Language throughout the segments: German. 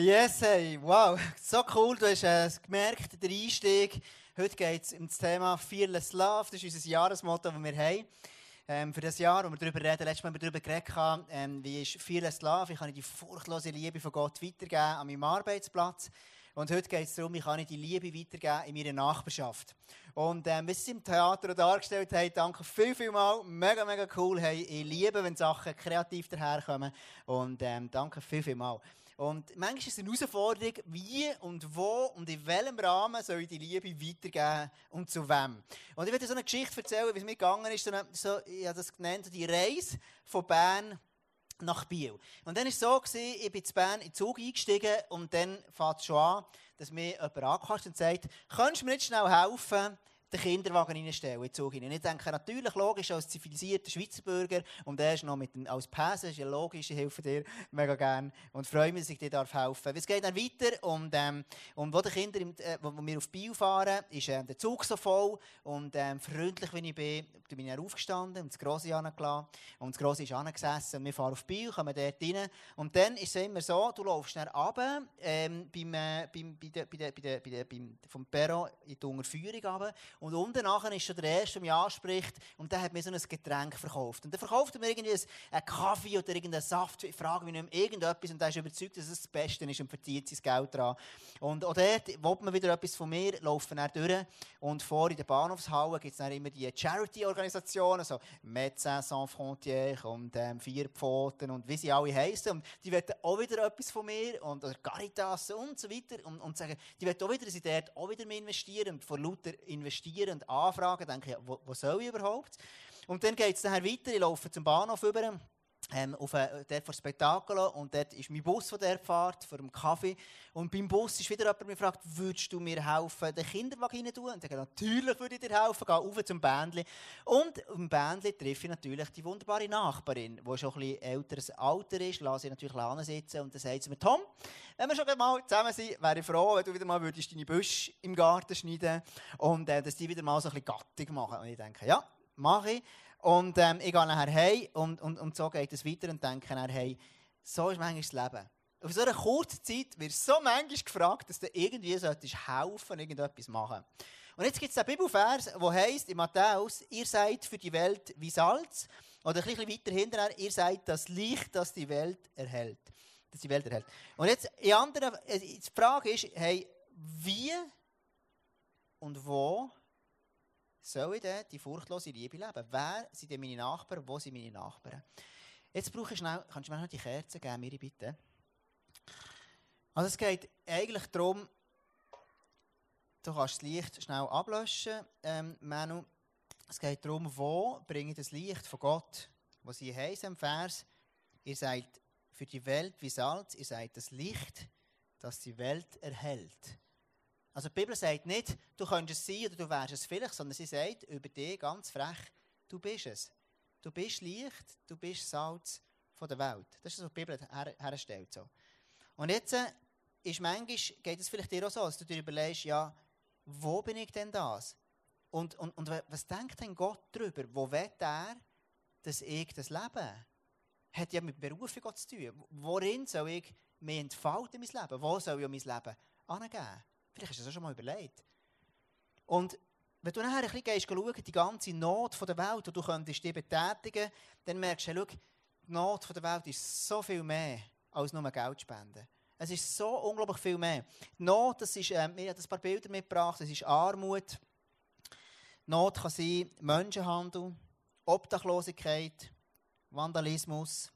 Yes, hey, wow, so cool. Du hast äh, gemerkt, der Einstieg. Heute geht es um das Thema Fearless Love. Das ist unser Jahresmotto, das wir haben. Ähm, für das Jahr, wo wir darüber reden, letztes Mal darüber geredet haben, ähm, wie ist Fearless Love, wie kann ich die furchtlose Liebe von Gott weitergeben an meinem Arbeitsplatz. Und heute geht es darum, wie kann ich die Liebe weitergeben in meiner Nachbarschaft. Und ähm, wie Sie im Theater dargestellt haben, danke viel, viel mal. Mega, mega cool. Hey, ich liebe, wenn Sachen kreativ daherkommen. Und ähm, danke viel, viel mal. Und manchmal ist es eine Herausforderung, wie und wo und in welchem Rahmen soll ich die Liebe weitergeben und zu wem. Und ich werde so eine Geschichte erzählen, wie es mir gegangen ist. So, ich habe das genannt, die Reise von Bern nach Biel. Und dann war es so, gewesen, ich bin in Bern in den Zug eingestiegen und dann fängt es schon an, dass mir jemand angekostet und sagt, könntest du mir nicht schnell helfen? Den Kinderwagen reinstellen in Zug hinein. Ich denke natürlich, logisch, als zivilisierter Schweizer Bürger und er ist noch mit als Pässe, ist ja logisch, ich helfe dir mega gerne und freue mich, dass ich dir helfen darf. Es geht dann weiter und, ähm, und wo die Kinder, im, äh, wo wir auf Bio fahren, ist äh, der Zug so voll und ähm, freundlich, wie ich bin, bin ich aufgestanden und das Grosse angelassen und das Grosse ist angesessen und wir fahren auf Bio, kommen dort rein und dann ist es immer so, du läufst schnell runter, ähm, beim, äh, beim, bei der, bei der, bei der, beim, vom Perro in die Unterführung runter und unten nachher ist schon der Erste, der mich anspricht und der hat mir so ein Getränk verkauft. Und der verkauft mir irgendwie einen Kaffee oder irgendeinen Saft, ich frage mich nicht mehr, irgendetwas und der ist überzeugt, dass es das Beste ist und verzieht sein Geld dran. Und auch dort will man wieder etwas von mir, laufen dann durch und vor in der Bahnhofshalle gibt es dann immer die Charity-Organisationen, so Médecins Sans Frontières und ähm, Vier Pfoten und wie sie alle heißen. Und die wollen auch wieder etwas von mir und oder Caritas und so weiter und, und sagen, die wollen auch wieder, dass ich dort auch wieder investieren und vor lauter investieren investieren anfragen, denke ich, wo, wo soll ich überhaupt? Und dann geht es nachher weiter, ich laufe zum Bahnhof über, ähm, auf äh, dort vor Spektakel und dort ist mein Bus von der Fahrt, vor dem Kaffee. Und beim Bus ist wieder jemand mich fragt, würdest du mir helfen, den Kinderwagen rein tun? Und ich sage, natürlich würde ich dir helfen, gehe rauf zum Bändli. Und im Bändli treffe ich natürlich die wunderbare Nachbarin, die schon ein bisschen älteres Alter ist, lasse ich natürlich sitzen und dann sagt sie mir, Tom, wenn wir schon mal zusammen sind, wäre ich froh, wenn du wieder mal würdest deine Büsche im Garten schneiden und äh, dass die wieder mal so ein bisschen Gattung machen. Und ich denke, ja, mache ich. Und ähm, ich gehe nachher heim und, und, und so geht es weiter und denke nachher, hey, so ist manchmal das Leben. Auf so einer kurzen Zeit wird so manchmal gefragt, dass du irgendwie solltest helfen, irgendetwas machen. Und jetzt gibt es einen Bibelvers, der heisst in Matthäus, ihr seid für die Welt wie Salz. Oder ein bisschen weiter hinterher, ihr seid das Licht, das die Welt erhält. Das die Welt erhält. Und jetzt, in anderen, äh, die Frage ist, hey, wie und wo soll ich denn die furchtlose Liebe leben? Wer sind denn meine Nachbarn? Wo sind meine Nachbarn? Jetzt brauche ich schnell, kannst du mir noch die Kerzen geben, Miri, bitte? Also es geht eigentlich darum, du kannst das Licht schnell ablöschen, ähm, Manu. Es geht darum, wo bringe ich das Licht von Gott, wo sie heißt im Vers, ihr seid für die Welt wie Salz, ihr seid das Licht, das die Welt erhält. Also die Bibel sagt nicht, du könntest es sein oder du wärst es vielleicht, sondern sie sagt über dich ganz frech, du bist es. Du bist Licht, du bist Salz von der Welt. Das ist, was die Bibel her herstellt. So. Und jetzt äh, ist manchmal, geht es vielleicht dir auch so, dass du dir überlegst, ja, wo bin ich denn das? Und, und, und was denkt denn Gott darüber? Wo will er, dass ich das lebe? Hat ja mit Berufung Gott zu tun. Worin soll ich mich entfalten, mein Leben? Wo soll ich mein Leben angeben? Vielleicht hast du das schon mal überlegt. Und wenn du nachher ein bisschen die ganze Not der Welt, die du könntest die betätigen, dann merkst du, hey, schau, die Not der Welt ist so viel mehr als nur Geld spenden. Es ist so unglaublich viel mehr. Die Not, das ist, äh, wir haben ein paar Bilder mitgebracht, das ist Armut. Not kann sein Menschenhandel, Obdachlosigkeit, Vandalismus,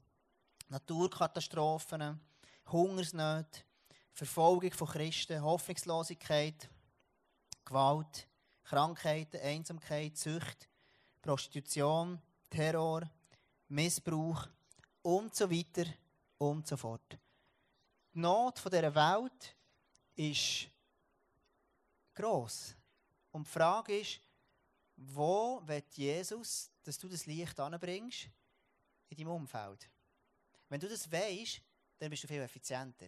Naturkatastrophen, Hungersnöte, Verfolgung von Christen, Hoffnungslosigkeit, Gewalt, Krankheiten, Einsamkeit, Sucht, Prostitution, Terror, Missbrauch und so weiter und so fort. Die Not dieser Welt ist gross. Und die Frage ist, wo wird Jesus, dass du das Licht anbringst in deinem Umfeld? Wenn du das weißt, dann bist du viel effizienter.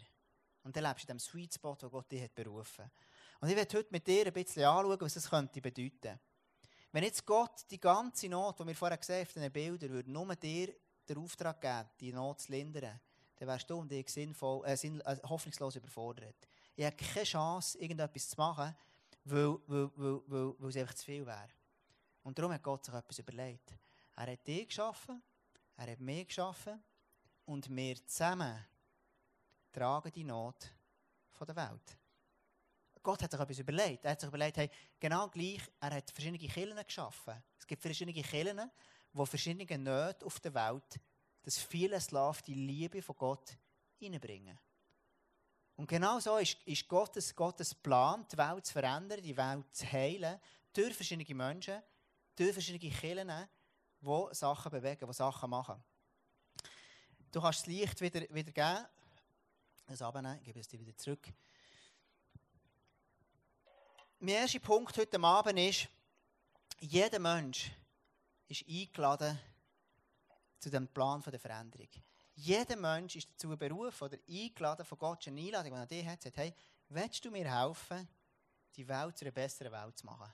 Und dann lebst du in dem Sweet Spot, wo Gott dich hat berufen Und ich werde heute mit dir ein bisschen anschauen, was das könnte bedeuten. Wenn jetzt Gott die ganze Not, die wir vorher gesehen haben, auf diesen Bildern, würde nur dir den Auftrag geben, die Not zu lindern, dann wärst du und ich sinnvoll, äh, sinn, äh, hoffnungslos überfordert. Ich habe keine Chance, irgendetwas zu machen, weil, weil, weil, weil, weil es einfach zu viel wäre. Und darum hat Gott sich etwas überlegt. Er hat dich geschaffen, er hat mich geschaffen und wir zusammen tragen die Not von der Welt. Gott hat sich etwas überlegt. Er hat sich überlegt, hey, genau gleich, er hat verschiedene Kirchen geschaffen. Es gibt verschiedene Kirchen, die verschiedene Nöte auf der Welt, das viele Slav die Liebe von Gott hineinbringen. Und genau so ist, ist Gottes, Gottes Plan, die Welt zu verändern, die Welt zu heilen, durch verschiedene Menschen, durch verschiedene Kirchen, die Sachen bewegen, die Sachen machen. Du kannst das Licht wieder, wieder geben. Das abnehmen, ich gebe es dir wieder zurück. Mein erster Punkt heute Abend ist, jeder Mensch ist eingeladen zu dem Plan der Veränderung. Jeder Mensch ist dazu berufen oder eingeladen von Gott, eine Einladung, die er dir hat, sagt, hey, willst du mir helfen, die Welt zu einer besseren Welt zu machen?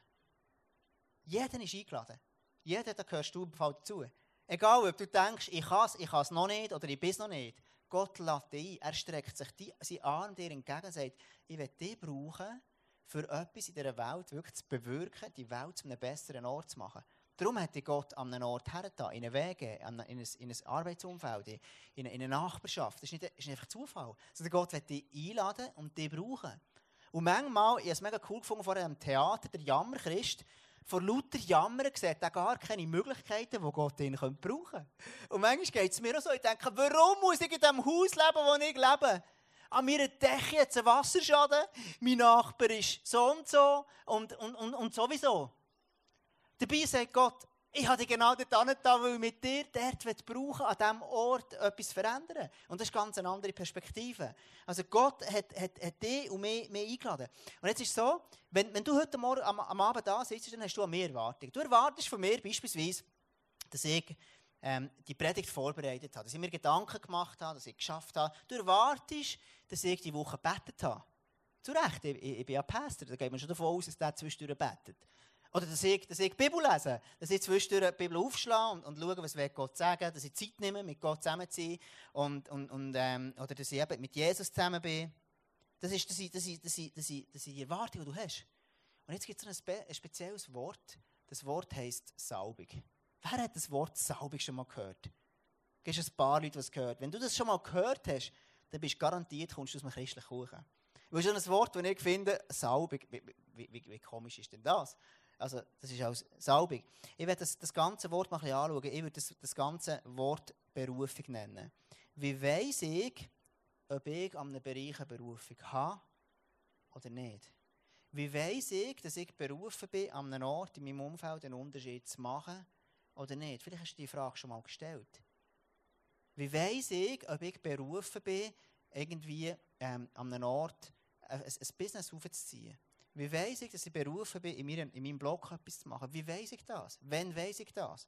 Jeder ist eingeladen. Jeder, da gehörst du dazu. Egal, ob du denkst, ich kann es, ich kann es noch nicht oder ich bin es noch nicht. Gott lädt dich ein. Er streckt sich die, seinen Arm dir entgegen und sagt, ich will dich brauchen, für etwas in dieser Welt wirklich zu bewirken, die Welt zu einem besseren Ort zu machen. Darum hat dich Gott an einem Ort hergetan, in einen Wege, in ein, in ein Arbeitsumfeld, in eine, Nachbarschaft. Das ist nicht, ist nicht einfach Zufall. Sondern Gott wird dich einladen und dich brauchen. Und manchmal, ich habe es mega cool gefunden vor einem Theater, der Jammerchrist, vor lauter Jammern sieht er gar keine Möglichkeiten, die Gott ihn brauchen könnte. Und manchmal geht es mir auch so, ich denke, warum muss ich in dem Haus leben, wo ich lebe? An Decke hat es einen Wasserschaden, mein Nachbar ist so und so und, und, und, und sowieso. Dabei sagt Gott, ich habe dich genau dort da, weil ich mit dir dort brauchen an diesem Ort etwas verändern. Und das ist ganz eine andere Perspektive. Also Gott hat, hat, hat dich und mich, mich eingeladen. Und jetzt ist es so, wenn, wenn du heute Morgen am, am Abend da sitzt, dann hast du an mir Erwartung. Du erwartest von mir beispielsweise, dass ich ähm, die Predigt vorbereitet habe, dass ich mir Gedanken gemacht habe, dass ich geschafft habe. Du erwartest, dass ich die Woche betet habe. Zu Recht, ich, ich, ich bin ja Pastor, da geht man schon davon aus, dass der zwischendurch betet. Oder dass ich, dass ich die Bibel lese, dass ich zwischendurch die Bibel aufschlage und, und schaue, was Gott sagen dass ich Zeit nehme, mit Gott zusammen zu sein. Und, und, und, ähm, oder dass ich eben mit Jesus zusammen bin. Das ist, das ist, das ist, das ist, das ist, das ist die Erwartung, die du hast. Und jetzt gibt es ein, spe ein spezielles Wort. Das Wort heisst Saubig. Wer hat das Wort Saubig schon mal gehört? Gibt es ein paar Leute, die es gehört Wenn du das schon mal gehört hast, dann bist du garantiert, kommst du aus einem christlichen Kuchen. Das ist ein Wort, das ich finde, Saubig. Wie, wie, wie, wie komisch ist denn das? Also, das ist auch saubig. Ich werde das, das ganze Wort mal ein bisschen anschauen. Ich würde das, das ganze Wort Berufung nennen. Wie weiß ich, ob ich an einem Bereich eine Berufung habe oder nicht? Wie weiß ich, dass ich berufen bin, an einem Ort in meinem Umfeld einen Unterschied zu machen oder nicht? Vielleicht hast du die Frage schon mal gestellt. Wie weiß ich, ob ich berufen bin, irgendwie ähm, an einem Ort ein, ein Business aufzuziehen? Wie weiß ich, dass ich berufen bin, in meinem, in meinem Blog etwas zu machen? Wie weiß ich das? Wann weiß ich das?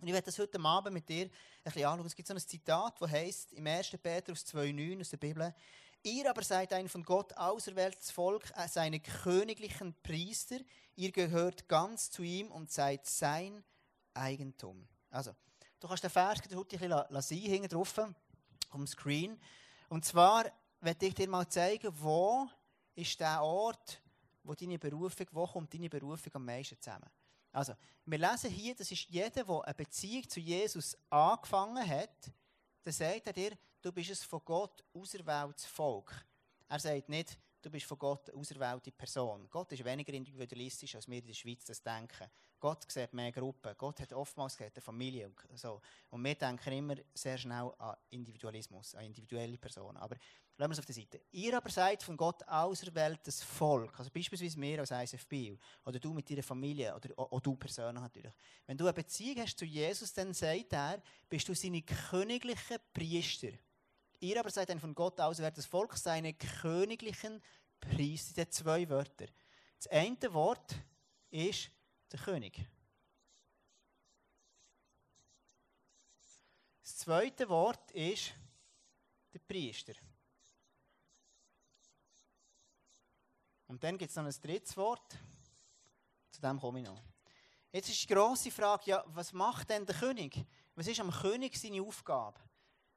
Und ich werde das heute Abend mit dir ein bisschen anschauen. Es gibt so ein Zitat, das heißt im 1. Petrus 2,9 aus der Bibel: Ihr aber seid ein von Gott auserwähltes Volk, äh, seine königlichen Priester. Ihr gehört ganz zu ihm und seid sein Eigentum. Also, du kannst den Vers heute ein bisschen hinten drauf, auf dem Screen. Und zwar werde ich dir mal zeigen, wo ist der Ort, wo deine Berufung, wo kommt deine Berufung am meisten zusammen? Also, wir lesen hier, das ist jeder, der eine Beziehung zu Jesus angefangen hat, dann sagt er dir, du bist ein von Gott auserwähltes Volk. Er sagt nicht, du bist von Gott eine auserwählte Person. Gott ist weniger individualistisch, als wir in der Schweiz das denken. Gott sieht mehr Gruppen. Gott hat oftmals eine Familie. Und, so. und wir denken immer sehr schnell an Individualismus, an individuelle Personen. Aber Lassen wir es auf der Seite. Ihr aber seid von Gott auserwähltes Volk. Also beispielsweise wir als ISFB oder du mit deiner Familie oder auch du persönlich natürlich. Wenn du eine Beziehung hast zu Jesus, dann sagt er, bist du seine königlichen Priester. Ihr aber seid ein von Gott auserwähltes Volk, seine königlichen Priester. Das sind zwei Wörter. Das eine Wort ist der König. Das zweite Wort ist der Priester. Und dann gibt es noch ein drittes Wort. Zu dem komme ich noch. Jetzt ist die grosse Frage, ja, was macht denn der König? Was ist am König seine Aufgabe?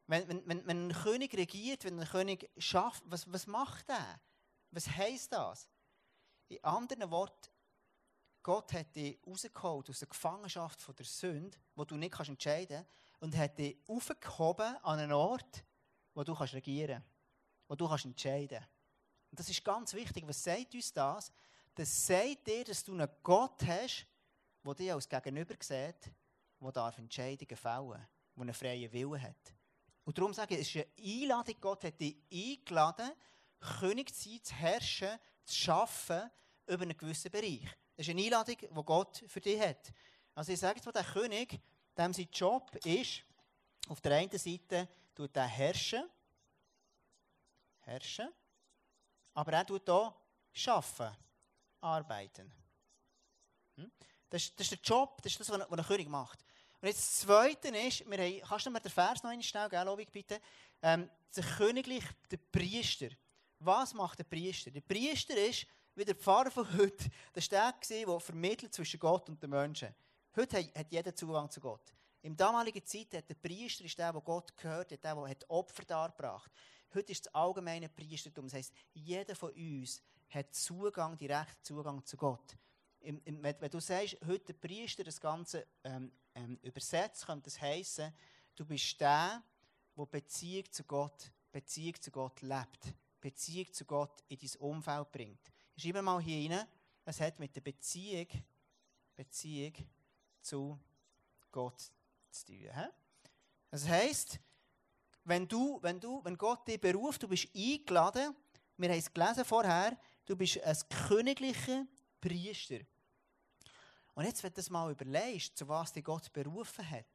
Wenn, wenn, wenn, ein König regiert, wenn ein König schafft, was, was macht er? Was heisst das? In anderen Worten, Gott hat dich rausgeholt aus der Gefangenschaft von der Sünde, wo du nicht kannst entscheiden kannst, und hat dich aufgehoben an einen Ort, wo du kannst regieren kannst, wo du kannst entscheiden kannst. Und das ist ganz wichtig. Was sagt uns das? Das sagt dir, dass du einen Gott hast, der dich als Gegenüber sieht, der darf Entscheidungen fällen darf, der einen freien Willen hat. Und darum sage ich, es ist eine Einladung, Gott hat dich eingeladen, König zu sein, zu herrschen, zu schaffen über einen gewissen Bereich. Das ist eine Einladung, die Gott für dich hat. Also ich sage jetzt der König, dem sein Job ist, auf der einen Seite tut er herrschen, herrschen, aber er tut auch schaffen, arbeiten. Hm? Das, ist, das ist der Job, das ist das, was ein, König macht. Und jetzt das Zweite ist, wir haben, kannst du mir den Vers noch einmal schnell, gell, Lobig, bitte? Ähm, der Königlich, der Priester. Was macht der Priester? Der Priester ist, wie der Pfarrer von heute, der ist der, der vermittelt zwischen Gott und den Menschen. Heute hat jeder Zugang zu Gott. Im damaligen Zeit hat der Priester ist der, der Gott gehört hat, der, der Opfer dargebracht Heute ist das allgemeine Priestertum. Das heisst, jeder von uns hat Zugang, direkten Zugang zu Gott. Im, im, wenn, du sagst, heute der Priester das Ganze ähm, ähm, übersetzt, könnte das heißen, du bist der, der Beziehung zu Gott, Beziehung zu Gott lebt. Beziehung zu Gott in dein Umfeld bringt. Schreib mal hier rein, es hat mit der Beziehung, Beziehung zu Gott zu tun. He? Das heisst, wenn, du, wenn, du, wenn Gott dich beruft, du bist eingeladen, wir haben es gelesen vorher, du bist ein königlicher Priester. Und jetzt, wenn du das mal überlegst, zu was dich Gott berufen hat,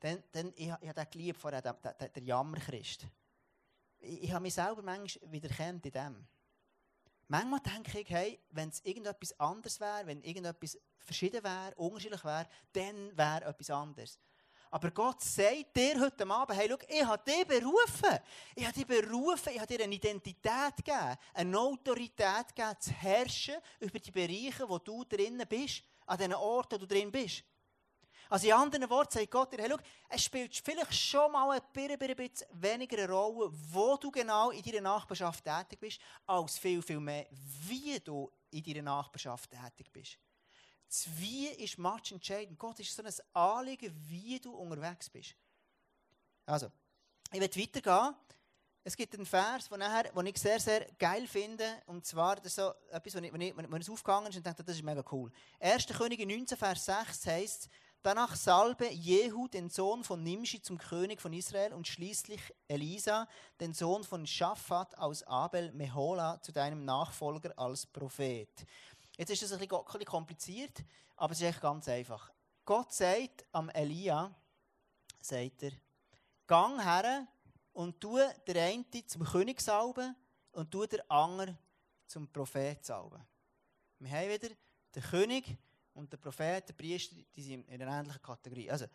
dann, dann ich, ich habe den geliebt vorher, der, der, der Jammerchrist. Ich, ich habe mich selber manchmal wiederkennt in dem. Manchmal denke ich, hey, wenn es irgendetwas anderes wäre, wenn irgendetwas verschieden wäre, unterschiedlich wäre, dann wäre etwas anderes. Aber Gott sagt dir heute Abend, hey, schau, ich habe dich berufen. Ich habe dich berufen, ich habe dir eine Identität gegeben, eine Autorität gegeben, zu herrschen über die Bereiche, wo du drinnen bist, an den Orten, wo du drin bist. Also in anderen Worten sagt Gott dir, hey, schau, es spielt vielleicht schon mal ein bisschen weniger eine Rolle, wo du genau in deiner Nachbarschaft tätig bist, als viel, viel mehr, wie du in deiner Nachbarschaft tätig bist. Das Wie ist match entscheidend. Gott ist so ein Anliegen, wie du unterwegs bist. Also, ich werde weitergehen. Es gibt einen Vers, den, ich sehr, sehr geil finde. Und zwar, das ist so etwas, wenn, ich, wenn, ich, wenn es aufgegangen ist und dachte, das ist mega cool. 1. Könige 19, Vers 6 heißt, Danach salbe Jehu, den Sohn von Nimshi, zum König von Israel und schließlich Elisa, den Sohn von Shaphat aus Abel Mehola, zu deinem Nachfolger als Prophet. Jetzt ist das ein bisschen kompliziert, aber es ist echt ganz einfach. Gott sagt am Elia, sagt er, gang her und tu der eine zum König salben und tu der andere zum Prophet salben. Wir haben wieder den König und der Prophet, der Priester, die sind in einer ähnlichen Kategorie. Also,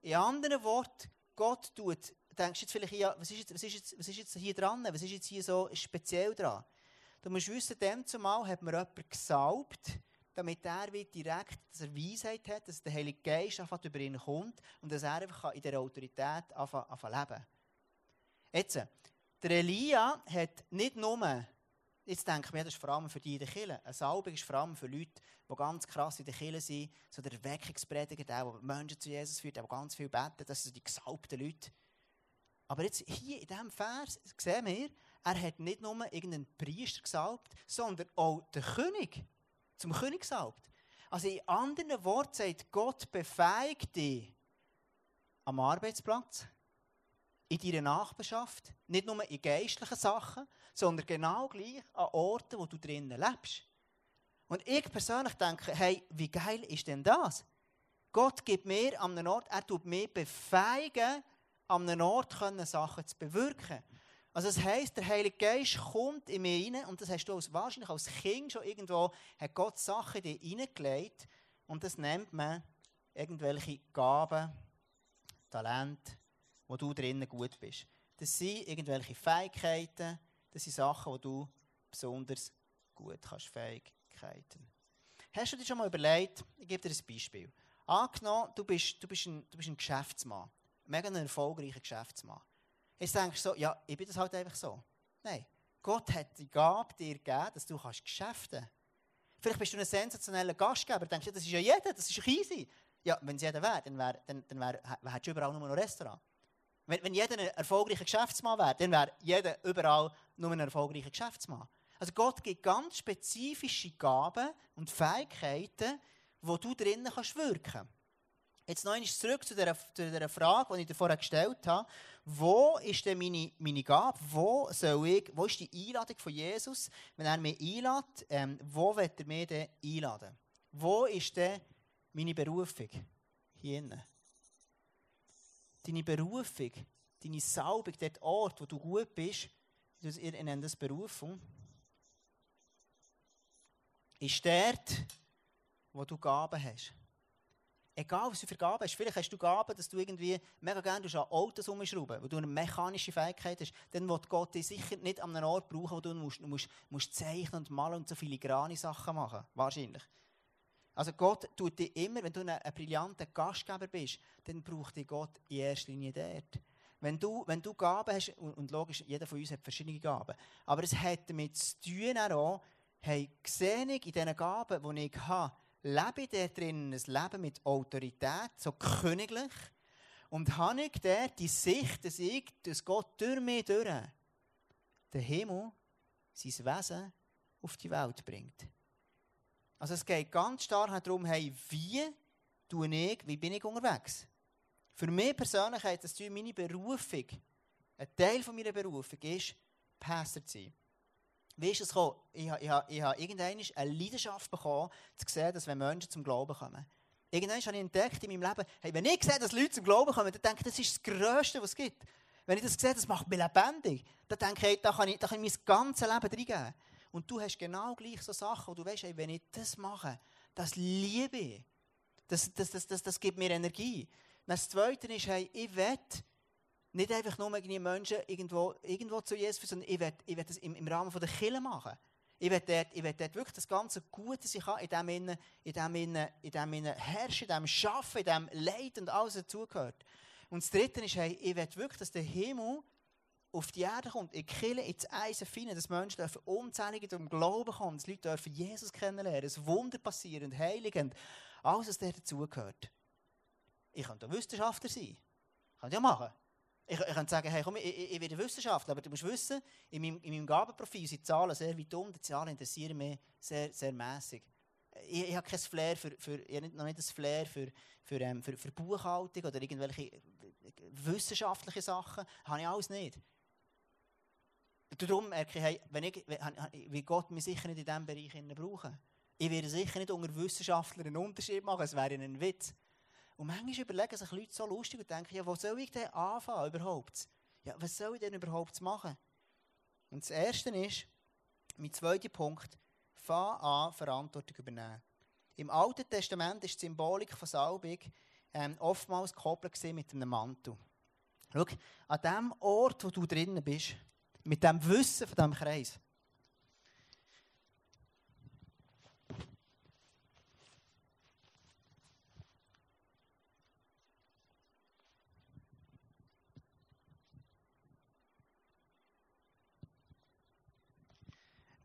in anderen Worten, Gott tut, denkst du jetzt vielleicht, ja, was, ist jetzt, was, ist jetzt, was ist jetzt hier dran? Was ist jetzt hier so speziell dran? Du musst wissen, dem zumal hat mir jemand gesalbt, damit er wie direkt, dass er Weisheit hat, dass der Heilige Geist einfach über ihn kommt und dass er einfach in der Autorität anfangen leben Jetzt, der Elia hat nicht nur, jetzt denke ich mir, das ist vor allem für die in der Kirche, eine Salbung ist vor allem für Leute, die ganz krass in der Kirche sind, so der Erweckungsprediger, der, der Menschen zu Jesus führt, der ganz viel beten, das sind die gesalbten Leute. Aber jetzt hier in diesem Vers sehen wir, er hat nicht nur irgendeinen Priester gesalbt, sondern auch den König zum König gesalbt. Also in anderen Worten sagt Gott, befähigt dich am Arbeitsplatz, in deiner Nachbarschaft, nicht nur in geistlichen Sachen, sondern genau gleich an Orten, wo du drinnen lebst. Und ich persönlich denke, hey, wie geil ist denn das? Gott gibt mir an einem Ort, er tut mir befähigen, an einem Ort Sachen zu bewirken. Also das heisst, der Heilige Geist kommt in mir rein und das hast du als, wahrscheinlich als Kind schon irgendwo, hat Gott Sachen in dich hineingelegt und das nennt man irgendwelche Gaben, Talente, wo du drinnen gut bist. Das sind irgendwelche Fähigkeiten, das sind Sachen, wo du besonders gut kannst, Fähigkeiten. Hast du dir schon mal überlegt, ich gebe dir ein Beispiel. Angenommen, du bist, du bist, ein, du bist ein Geschäftsmann mega ein erfolgreicher Geschäftsmann. Jetzt denkst du so, ja, ich bin das halt einfach so. Nein, Gott hat die Gabe dir gegeben, dass du kannst Geschäfte Vielleicht bist du ein sensationeller Gastgeber, denkst du, das ist ja jeder, das ist easy. Ja, wenn es jeder wäre, dann, wär, dann, dann wär, hättest du überall nur noch Restaurant. Wenn, wenn jeder ein erfolgreicher Geschäftsmann wäre, dann wäre jeder überall nur ein erfolgreicher Geschäftsmann. Also Gott gibt ganz spezifische Gaben und Fähigkeiten, wo du drinnen kannst wirken. Jetzt noch einmal zurück zu der, zu der Frage, die ich dir vorher gestellt habe. Wo ist denn meine, meine Gabe? Wo, soll ich, wo ist die Einladung von Jesus? Wenn er mich einlädt, ähm, wo wird er mich denn einladen? Wo ist denn meine Berufung? Hier innen. Deine Berufung, deine Salbung, der Ort, wo du gut bist, ihr nennt das Berufung, ist dort, wo du Gaben hast. Egal, was du für Gaben hast. Vielleicht hast du Gaben, dass du irgendwie mega gerne an Autos umschrauben weil du eine mechanische Fähigkeit hast. Dann wird Gott dich sicher nicht an einem Ort brauchen, wo du musst, musst, musst zeichnen und malen und so filigrane Sachen machen. Wahrscheinlich. Also Gott tut dir immer, wenn du ein, ein brillanter Gastgeber bist, dann braucht dich Gott in erster Linie dort. Wenn du, wenn du Gaben hast, und, logisch, jeder von uns hat verschiedene Gaben, aber es hat damit zu tun auch, hey, sehe ich in diesen Gaben, die ich habe, lebe ich dort drin ein Leben mit Autorität, so königlich, und habe ich dort die Sicht, dass ich, dass Gott durch mich durch den Himmel, sein Wesen auf die Welt bringt. Also es geht ganz stark darum, hey, wie tue ich, wie bin ich unterwegs? Für mich persönlich hat das meine Berufung, ein Teil meiner Berufung ist, Pastor zu sein. Wie ist es gekommen? Ich ich ich habe irgendwann eine Leidenschaft bekommen, zu sehen, dass wenn Menschen zum Glauben kommen. Irgendwann habe ich entdeckt in meinem Leben, hey, wenn ich sehe, dass Leute zum Glauben kommen, dann denke ich, das ist das Größte, was es gibt. Wenn ich das sehe, das macht mich lebendig. Dann denke ich, hey, da, kann ich, da kann ich mein ganzes Leben reingeben. Und du hast genau gleich so Sachen, wo du weißt, hey, wenn ich das mache, das liebe ich. Das, das, das, das, das gibt mir Energie. das Zweite ist, hey, ich will nicht einfach nur Menschen irgendwo, irgendwo zu Jesus führen, sondern ich will, ich das im, im Rahmen der Kirche machen. Ich will, dort, ich will dort wirklich das ganze Gute, das ich habe, in dem, in dem, in dem, in dem herrschen, in dem Schaffen, in dem Leid und alles dazugehört. Und das Dritte ist, hey, ich will wirklich, dass der Himmel auf die Erde kommt, in die Kirche, ins Eisen finden, dass Menschen dürfen unzählige zum Glauben kommen, dass Leute dürfen Jesus kennenlernen, dass Wunder passieren, Heiligen, alles, was dazugehört. Ich könnte Wissenschaftler sein. Kann ich ja machen. Ich, ich könnte sagen, hey, komm, ich, ich, ich werde Wissenschaftler, aber du musst wissen, in meinem, in meinem Gabenprofil sind Zahlen sehr weit um, die Zahlen interessieren mich sehr, sehr mässig. Ich, ich habe kein Flair für, für, ich habe noch nicht das Flair für, für, ähm, für, für Buchhaltung oder irgendwelche wissenschaftliche Sachen, habe ich alles nicht. Darum merke ich, hey, wenn ich, wie Gott mich sicher nicht in diesem Bereich brauchen. Ich werde sicher nicht unter Wissenschaftlern einen Unterschied machen, es wäre ein Witz. Und manchmal überlegen sich Leute so lustig und denken, ja, wo soll ich denn anfangen überhaupt? Ja, was soll ich denn überhaupt machen? Und das Erste ist, mein zweiter Punkt, fang an, Verantwortung übernehmen. Im Alten Testament ist die Symbolik von Salbung ähm, oftmals gekoppelt mit einem Mantel. Schau, an dem Ort, wo du drinnen bist, mit dem Wissen von diesem Kreis,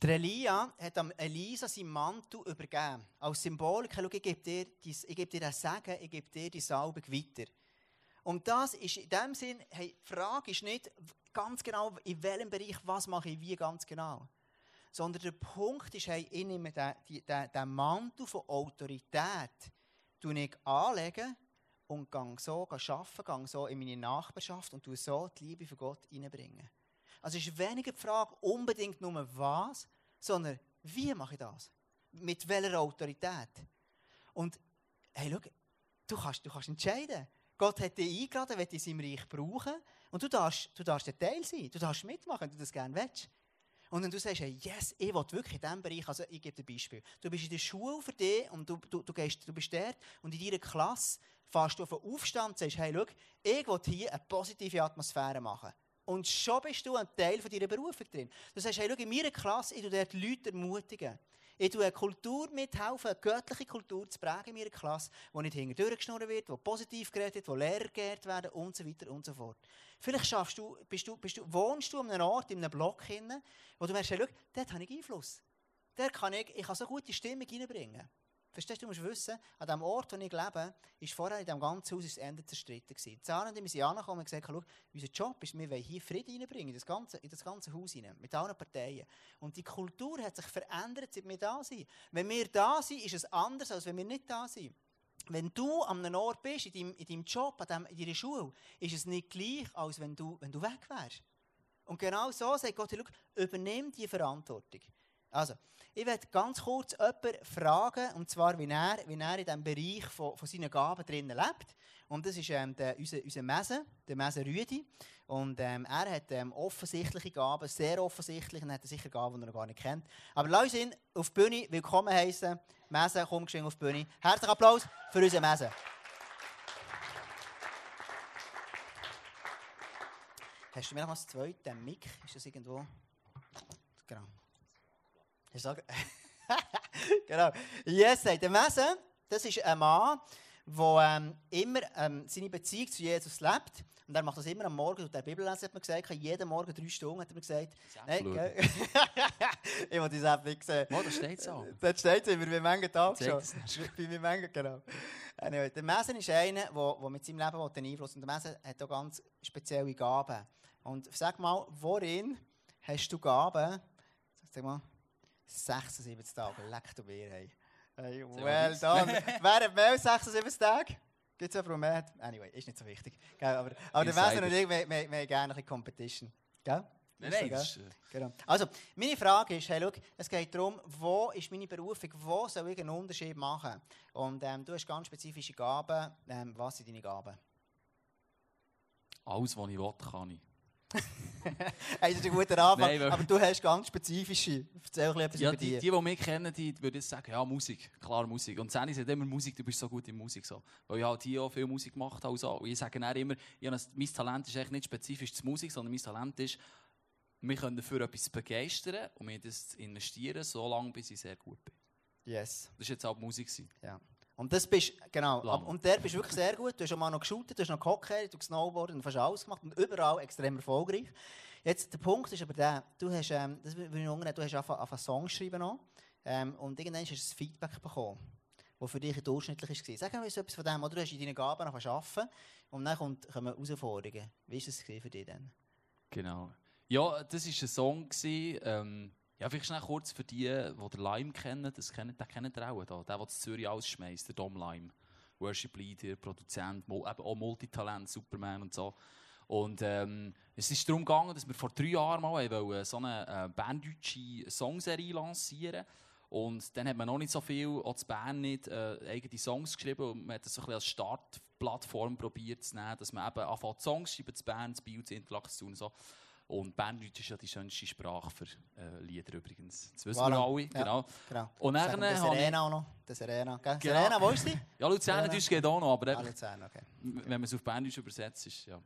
Der Elia hat Elisa seinen Mantel übergeben. Als Symbolik, schau, ich gebe dir, ich gebe dir das Segen, ich gebe dir die Salbung weiter. Und das ist in dem Sinn, hey, die Frage ist nicht ganz genau, in welchem Bereich, was mache ich wie ganz genau. Sondern der Punkt ist, hey, ich nehme den, den, den Mantel von Autorität ich anlegen und gehe so arbeiten, gehe so in meine Nachbarschaft und so die Liebe für Gott reinbringen. Also ist weniger die Frage unbedingt nur was, sondern wie mache ich das? Mit welcher Autorität? Und hey, schau, du kannst, du kannst entscheiden. Gott hat dich eingeladen, will in seinem Reich brauchen. Und du darfst, du darfst der Teil sein. Du darfst mitmachen, wenn du das gerne willst. Und wenn du sagst, hey, yes, ich will wirklich in diesem Bereich, also ich gebe dir ein Beispiel. Du bist in der Schule für dich und du, du, du, gehst, du bist dort und in deiner Klasse fährst du auf einen Aufstand und sagst, hey, schau, ich will hier eine positive Atmosphäre machen. Und schon bist du ein Teil von deiner Berufung drin. Du sagst, hey, schau, in meiner Klasse, ich tue dort Leute ermutigen. Ich tue eine Kultur mithelfen, eine göttliche Kultur zu prägen in meiner Klasse, die nicht hinten durchgeschnurrt wird, die positiv geredet wird, wo Lehrer geehrt werden und so weiter und so fort. Vielleicht schaffst du, bist du, bist du, wohnst du an einem Ort, in einem Block, hin, wo du merkst, hey, schau, dort habe ich Einfluss. Der kann ich, ich kann so gute Stimmung reinbringen. Verstehst du, du musst wissen, an dem Ort, wo ich lebe, ist vorher in diesem ganzen Haus das Ende zerstritten gewesen. Die Zahlen, die sind angekommen und gesagt, schau, unser Job ist, wir wollen hier Frieden reinbringen, in das ganze, in das ganze Haus hinein, mit allen Parteien. Und die Kultur hat sich verändert, seit wir da sind. Wenn wir da sind, ist es anders, als wenn wir nicht da sind. Wenn du an einem Ort bist, in deinem, in deinem Job, an deinem, in deiner Schule, ist es nicht gleich, als wenn du, wenn du weg wärst. Und genau so sagt Gott, schau, übernimm die Verantwortung. Also, ich werde ganz kurz jemanden fragen, und zwar, wie er, wie er in diesem Bereich von, von seinen Gaben drinnen lebt. Und das ist ähm, der, unser, unser Messe, der Messe Rüdi. Und ähm, er hat ähm, offensichtliche Gaben, sehr offensichtlich, und hat sicher Gaben, die er noch gar nicht kennt. Aber lass uns ihn auf die Bühne willkommen heißen. Messe, komm geschwind auf die Bühne. Herzlichen Applaus für unseren Messe. Hast du mir noch was zweites? Mic? Ist das irgendwo? Genau. Ich sage, genau. Yes, der Messe, das ist ein Mann, der ähm, immer ähm, seine Beziehung zu Jesus lebt. Und er macht das immer am Morgen, der Bibel lesen, hat man gesagt, jeden Morgen drei Stunden, hat er mir gesagt. Nein, ich wollte die App nicht sehen. Oh, da steht es auch. Das steht es wie manche Tage schon. Bei mir manche, genau. Anyway, der Mesen ist einer, der mit seinem Leben einen Einfluss hat. Und der Mesen hat auch ganz spezielle Gaben. Und sag mal, worin hast du Gaben? Sag mal. 76 Tage, leck du mir, hey. hey well done. Wer hat mehr als 76 Tage? Gibt es jemanden, der mehr Anyway, ist nicht so wichtig. Aber, aber der Wesen und ich, wir, wir, wir gerne ein Competition. Gell? Nein, nein, das ist, genau. Also, meine Frage ist, hey, schau, es geht darum, wo ist meine Berufung, wo soll ich einen Unterschied machen? Und ähm, du hast ganz spezifische Gaben. Ähm, was sind deine Gaben? Alles, was ich will, kann ich. Das ist ein guter Anfang, Nein, aber du hast ganz spezifische. Erzähl bisschen ja, über die. Die, die mich kennen, die würden sagen, ja, Musik, klar Musik. Und Sandy sagt immer Musik, du bist so gut in Musik. So. Weil ich halt hier auch viel Musik gemacht habe. Und ich sage dann immer, ja, mein Talent ist eigentlich nicht spezifisch zur Musik, sondern mein Talent ist, mich dafür etwas begeistern und mir das zu investieren, so lange, bis ich sehr gut bin. Yes. Das war jetzt auch Musik. Ja. Und das bist, genau, Lang. und der bist wirklich sehr gut. Du hast schon mal noch geshootet, du hast noch gehockt, du hast Snowboarden und fast alles gemacht und überall extrem erfolgreich. Jetzt, der Punkt ist aber der, du hast, ähm, das will ich du hast angefangen Songs schreiben noch, ähm, und irgendwann hast du ein Feedback bekommen, das für dich durchschnittlich war. Sag mal so etwas von dem, oder du hast in deinen Gaben arbeiten und dann kommt, kommen Herausforderungen. Wie war das für dich denn? Genau. Ja, das war ein Song, ähm, ja, vielleicht schnell kurz für die, die den Lime kennen, das kennen, den kennen ihr auch. Da. Der, der in Zürich ausschmeißt, der Dom Lime. Worship Leader, Produzent, eben auch Multitalent, Superman und so. Und ähm, es ist darum gegangen, dass wir vor drei Jahren mal so eine äh, banddeutsche Songserie lancieren und dann hat man noch nicht so viel, auch zu Bern nicht, äh, eigene Songs geschrieben und man hat das so ein bisschen als Startplattform probiert zu nehmen, dass man eben anfängt Songs schreiben zu Bern, zu Biel, zu Interlaken und so. Und Banddeutsch ist ja die schönste Sprache für äh, Lieder übrigens. Das wissen voilà. wir alle. Genau. Ja, genau. Und dann das Serena auch noch. Das Serena, gell? Genau. Serena, wo ist die? Ja, Luzernendeutsch geht auch noch, aber ah, Luzern, okay. wenn man es auf Banddeutsch übersetzt, ist ja. ja.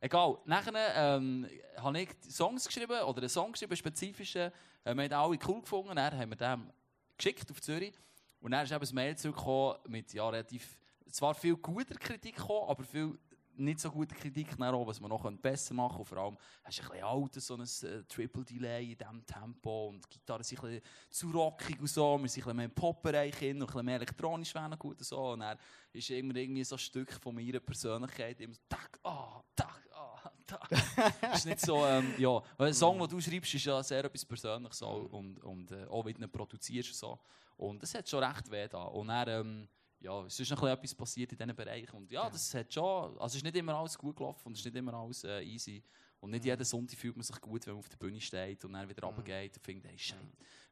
Egal. Nachher ähm, habe ich Songs geschrieben, oder einen Song geschrieben, spezifischen. Äh, wir haben alle cool gefunden. Dann haben wir den geschickt auf Zürich. Und dann ist eben ein Mail zurückgekommen mit ja, relativ, zwar viel guter Kritik gekommen, aber viel nicht so gute Kritik auch, was man noch besser machen könnte. vor allem hast du ein bisschen altes, so ein äh, Triple Delay in diesem Tempo und die Gitarre ist ein bisschen zu rockig und so. Wir sind ein bisschen mehr im Pop-Bereich und ein bisschen mehr elektronisch wären gut und so. Und dann ist immer irgendwie so ein Stück von meiner Persönlichkeit immer so, tak, ah, tak, ah, tak. ist nicht so, ähm, ja. Weil ein Song, den du schreibst, ist ja sehr etwas Persönliches so, und, und äh, auch wie du ihn produzierst und so. Und das hat schon recht weh da. Und dann, ähm, ja, es ist noch etwas passiert in diesen Bereichen. Und ja, das hat schon, also es ist nicht immer alles gut gelaufen und es ist nicht immer alles äh, easy. Und nicht mhm. jeden Sonntag fühlt man sich gut, wenn man auf der Bühne steht und dann wieder mhm. runtergeht und findet, hey, Scheiße,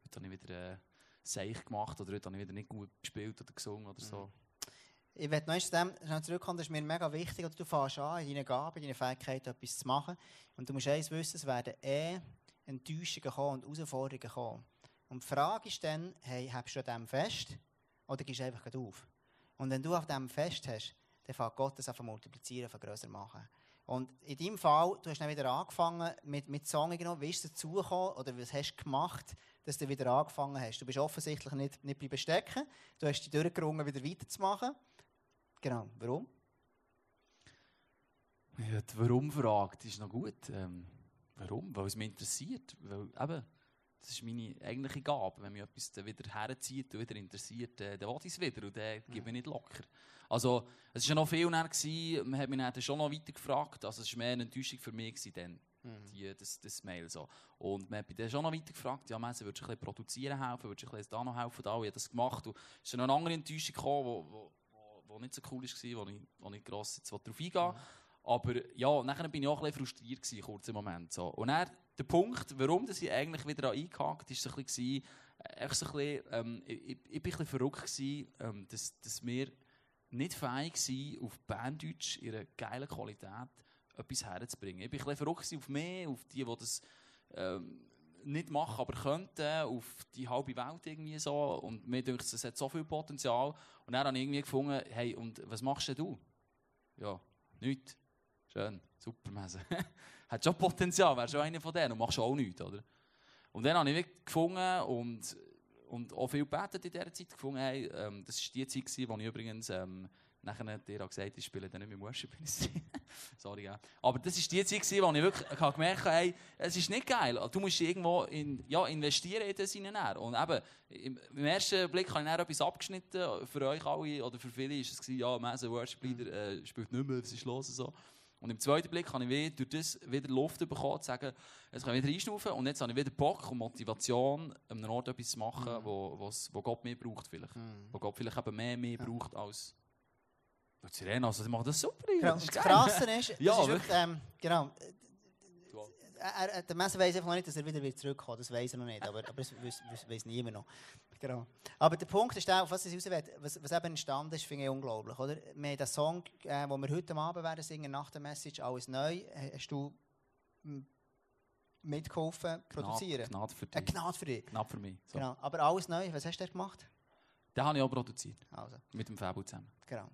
heute habe ich wieder äh, Seich gemacht oder heute habe ich wieder nicht gut gespielt oder gesungen oder so. Mhm. Ich werde noch einmal zurückkommen, das ist mir mega wichtig, oder du fährst an, in deinen Gaben, in deinen Fähigkeiten etwas zu machen. Und du musst eins wissen, es werden eh Enttäuschungen kommen und Herausforderungen kommen. Und die Frage ist dann, hey, hebst du an dem fest oder gehst du einfach auf? Und wenn du auf dem fest hast, dann fängt Gott das einfach multiplizieren, von grösser machen. Und in deinem Fall, du hast dann wieder angefangen mit, mit Song genommen. Wie ist es dazu gekommen oder was hast du gemacht, dass du wieder angefangen hast? Du bist offensichtlich nicht, nicht bleiben stecken. Du hast dich durchgerungen, wieder weiterzumachen. Genau. Warum? Ja, die Warum-Frage, ist noch gut. Ähm, warum? Weil es mich interessiert. Weil, eben, das ist meine eigentliche Gabe. Wenn mich etwas wieder herzieht und wieder interessiert, äh, dann will ich es wieder und dann gebe ich nicht locker. Also, es war ja noch viel näher, gewesen. man hat mich dann schon noch weiter gefragt. Also, es war mehr eine Enttäuschung für mich gewesen, dann, die, das, das Mail. So. Und man hat mich dann schon noch weiter gefragt, ja, Messe, würdest du ein bisschen produzieren helfen, würdest du ein bisschen da noch helfen, da, ich habe das gemacht. Und es ist noch eine andere Enttäuschung gekommen, wo, wo, wo, wo nicht so cool war, wo ich, wo ich gross jetzt darauf eingehen Aber ja, nachher bin ich auch ein bisschen frustriert gewesen, kurz im Moment. So. Und dann, der Punkt, warum ich eigentlich wieder eingehakt ist so ein bisschen, äh, so ein bisschen ähm, ich, ich, bin ein verrückt gewesen, ähm, dass, dass wir nicht fähig waren, auf Banddeutsch ihre geile Qualität etwas herzubringen. Ich bin ein bisschen verrückt auf mich, auf die, die das ähm, nicht machen, aber könnten, auf die halbe Welt irgendwie so. Und mir denkt, es hat so viel Potenzial. Und dann habe ich irgendwie gefunden, hey, und was machst denn du? Ja, nichts. Schön, super Messe. hat schon Potenzial, wärst schon einer von denen und machst auch nichts, oder? Und dann habe ich wirklich gefunden und, und auch viel gebetet in dieser Zeit gefunden, hey, ähm, das war die Zeit, gewesen, wo ich übrigens ähm, nachher dir auch gesagt habe, ich spiele dann nicht mehr Worship. Sorry, ja. Aber das war die Zeit, gewesen, wo ich wirklich ich gemerkt habe, hey, es ist nicht geil. Du musst irgendwo in, ja, investieren in das hinein. Und eben, im, im ersten Blick habe ich dann etwas abgeschnitten. Für euch alle oder für viele war es, gewesen, ja, Messe Worship Leader äh, spielt nicht mehr, was ist los und so. Und im zweiten Blick habe ich wieder, durch das wieder Luft bekommen, zu sagen, jetzt kann ich wieder einstufen und jetzt habe ich wieder Bock und Motivation, an einem Ort etwas zu machen, Mhm. wo, wo's- wo Gott mehr braucht vielleicht. Mhm. Wo Gott vielleicht eben mehr, mehr Ja. braucht als... Die Sirene, also sie machen das super. Genau. das ist das. Krasse ist, das Ja, ist wirklich, ähm, genau, er, er, der Messer weiss einfach noch nicht, dass er wieder zurückkommt. Das weiß er noch nicht, aber, aber das weiss niemand noch. Genau. Aber der Punkt ist der, auf was will, was, was eben entstanden ist, finde ich unglaublich. Oder? Wir haben den Song, äh, den wir heute Abend werden singen, nach der Message, alles neu, äh, hast du mm, mitgeholfen, produzieren. Gnade, für Eine dich. Gnade für dich. Gnade für mich. So. Genau. Aber alles neu, was hast du gemacht? Den habe ich auch produziert. Also, Mit dem Fabio zusammen. genau.